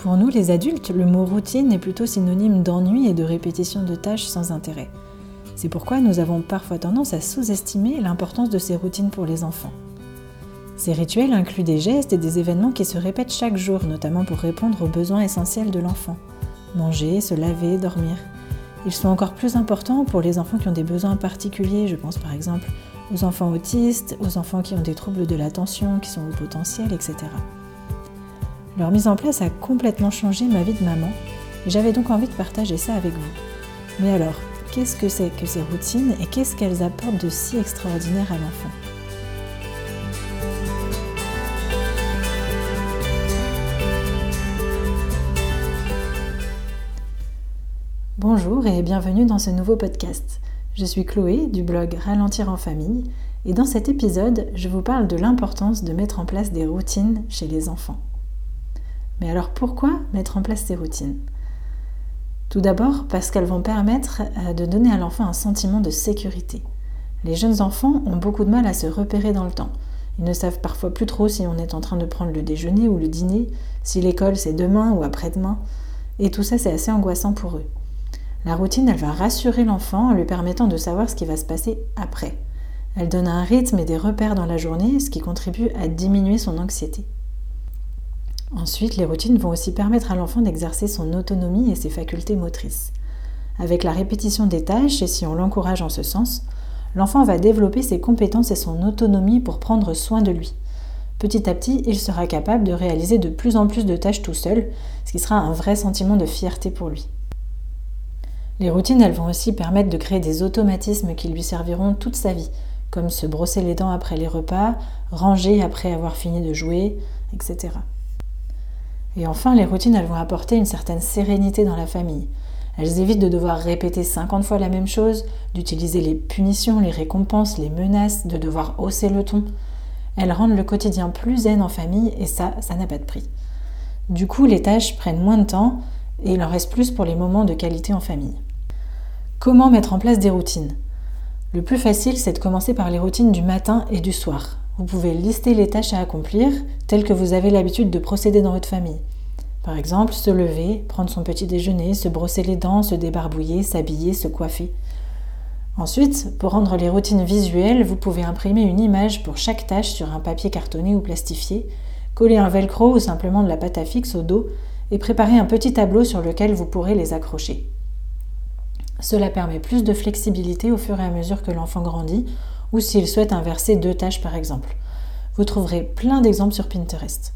Pour nous les adultes, le mot routine est plutôt synonyme d'ennui et de répétition de tâches sans intérêt. C'est pourquoi nous avons parfois tendance à sous-estimer l'importance de ces routines pour les enfants. Ces rituels incluent des gestes et des événements qui se répètent chaque jour, notamment pour répondre aux besoins essentiels de l'enfant. Manger, se laver, dormir. Ils sont encore plus importants pour les enfants qui ont des besoins particuliers, je pense par exemple aux enfants autistes, aux enfants qui ont des troubles de l'attention, qui sont au potentiel, etc. Leur mise en place a complètement changé ma vie de maman et j'avais donc envie de partager ça avec vous. Mais alors, qu'est-ce que c'est que ces routines et qu'est-ce qu'elles apportent de si extraordinaire à l'enfant? Bonjour et bienvenue dans ce nouveau podcast. Je suis Chloé du blog Ralentir en famille et dans cet épisode, je vous parle de l'importance de mettre en place des routines chez les enfants. Mais alors pourquoi mettre en place ces routines? Tout d'abord parce qu'elles vont permettre euh, de donner à l'enfant un sentiment de sécurité. Les jeunes enfants ont beaucoup de mal à se repérer dans le temps. Ils ne savent parfois plus trop si on est en train de prendre le déjeuner ou le dîner, si l'école c'est demain ou après-demain, et tout ça c'est assez angoissant pour eux. La routine, elle va rassurer l'enfant en lui permettant de savoir ce qui va se passer après. Elle donne un rythme et des repères dans la journée, ce qui contribue à diminuer son anxiété. Ensuite, les routines vont aussi permettre à l'enfant d'exercer son autonomie et ses facultés motrices. Avec la répétition des tâches, et si on l'encourage en ce sens, l'enfant va développer ses compétences et son autonomie pour prendre soin de lui. Petit à petit, il sera capable de réaliser de plus en plus de tâches tout seul, ce qui sera un vrai sentiment de fierté pour lui. Les routines, elles vont aussi permettre de créer des automatismes qui lui serviront toute sa vie, comme se brosser les dents après les repas, ranger après avoir fini de jouer, etc. Et enfin, les routines, elles vont apporter une certaine sérénité dans la famille. Elles évitent de devoir répéter 50 fois la même chose, d'utiliser les punitions, les récompenses, les menaces, de devoir hausser le ton. Elles rendent le quotidien plus zen en famille et ça, ça n'a pas de prix. Du coup, les tâches prennent moins de temps et il en reste plus pour les moments de qualité en famille. Comment mettre en place des routines? Le plus facile, c'est de commencer par les routines du matin et du soir. Vous pouvez lister les tâches à accomplir telles que vous avez l'habitude de procéder dans votre famille. Par exemple, se lever, prendre son petit déjeuner, se brosser les dents, se débarbouiller, s'habiller, se coiffer. Ensuite, pour rendre les routines visuelles, vous pouvez imprimer une image pour chaque tâche sur un papier cartonné ou plastifié, coller un velcro ou simplement de la pâte à fixe au dos et préparer un petit tableau sur lequel vous pourrez les accrocher. Cela permet plus de flexibilité au fur et à mesure que l'enfant grandit ou s'il souhaite inverser deux tâches par exemple. Vous trouverez plein d'exemples sur Pinterest.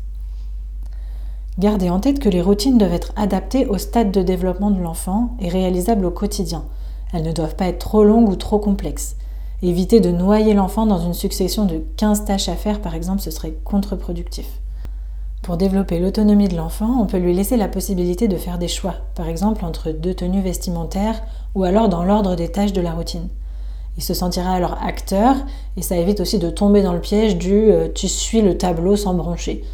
Gardez en tête que les routines doivent être adaptées au stade de développement de l'enfant et réalisables au quotidien. Elles ne doivent pas être trop longues ou trop complexes. Évitez de noyer l'enfant dans une succession de 15 tâches à faire par exemple, ce serait contre-productif. Pour développer l'autonomie de l'enfant, on peut lui laisser la possibilité de faire des choix, par exemple entre deux tenues vestimentaires ou alors dans l'ordre des tâches de la routine. Il se sentira alors acteur et ça évite aussi de tomber dans le piège du euh, tu suis le tableau sans broncher.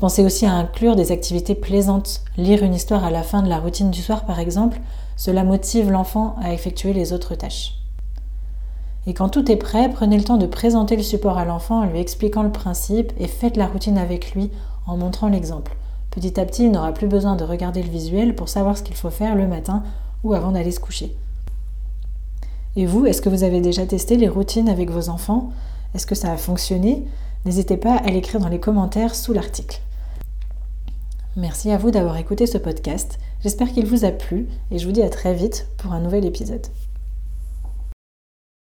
Pensez aussi à inclure des activités plaisantes. Lire une histoire à la fin de la routine du soir par exemple, cela motive l'enfant à effectuer les autres tâches. Et quand tout est prêt, prenez le temps de présenter le support à l'enfant en lui expliquant le principe et faites la routine avec lui en montrant l'exemple. Petit à petit, il n'aura plus besoin de regarder le visuel pour savoir ce qu'il faut faire le matin ou avant d'aller se coucher. Et vous, est-ce que vous avez déjà testé les routines avec vos enfants? Est-ce que ça a fonctionné? N'hésitez pas à l'écrire dans les commentaires sous l'article. Merci à vous d'avoir écouté ce podcast. J'espère qu'il vous a plu et je vous dis à très vite pour un nouvel épisode.